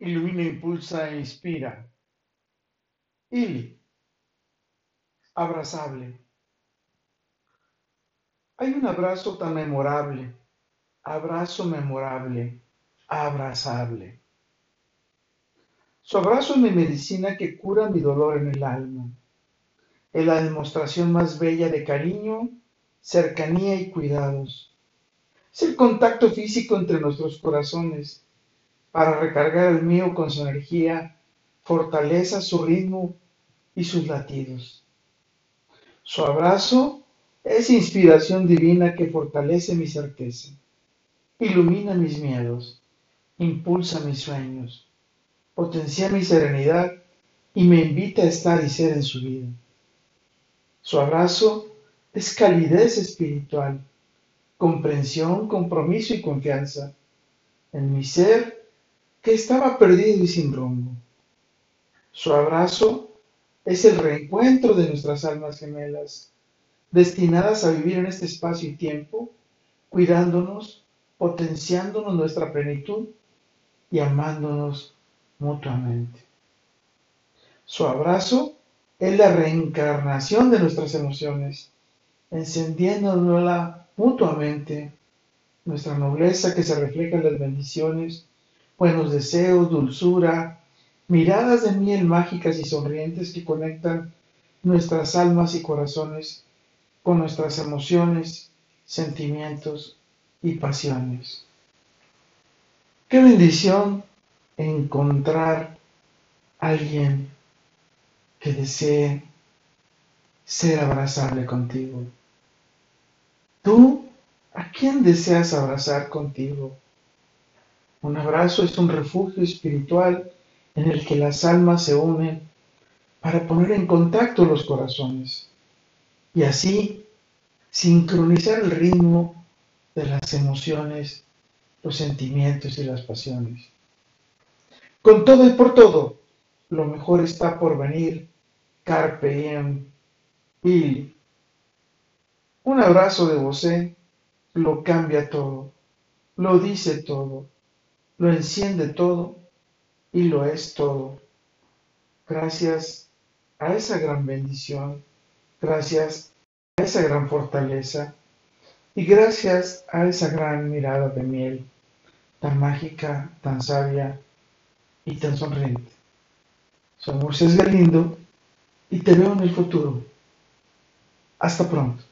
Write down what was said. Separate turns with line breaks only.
ilumina, impulsa e inspira. Ili, abrazable. Hay un abrazo tan memorable, abrazo memorable, abrazable. Su abrazo es mi medicina que cura mi dolor en el alma. Es la demostración más bella de cariño, cercanía y cuidados. Es el contacto físico entre nuestros corazones para recargar el mío con su energía, fortaleza, su ritmo y sus latidos. Su abrazo es inspiración divina que fortalece mi certeza, ilumina mis miedos, impulsa mis sueños, potencia mi serenidad y me invita a estar y ser en su vida. Su abrazo es calidez espiritual, comprensión, compromiso y confianza en mi ser que estaba perdido y sin rumbo. Su abrazo es el reencuentro de nuestras almas gemelas, destinadas a vivir en este espacio y tiempo, cuidándonos, potenciándonos nuestra plenitud y amándonos mutuamente. Su abrazo es la reencarnación de nuestras emociones, encendiéndonosla mutuamente, nuestra nobleza que se refleja en las bendiciones buenos deseos, dulzura, miradas de miel mágicas y sonrientes que conectan nuestras almas y corazones con nuestras emociones, sentimientos y pasiones. Qué bendición encontrar a alguien que desee ser abrazable contigo. ¿Tú a quién deseas abrazar contigo? Un abrazo es un refugio espiritual en el que las almas se unen para poner en contacto los corazones y así sincronizar el ritmo de las emociones, los sentimientos y las pasiones. Con todo y por todo, lo mejor está por venir. Carpe diem. Un abrazo de vosé lo cambia todo, lo dice todo lo enciende todo y lo es todo. Gracias a esa gran bendición, gracias a esa gran fortaleza y gracias a esa gran mirada de miel, tan mágica, tan sabia y tan sonriente. Soy Moisés Galindo y te veo en el futuro. Hasta pronto.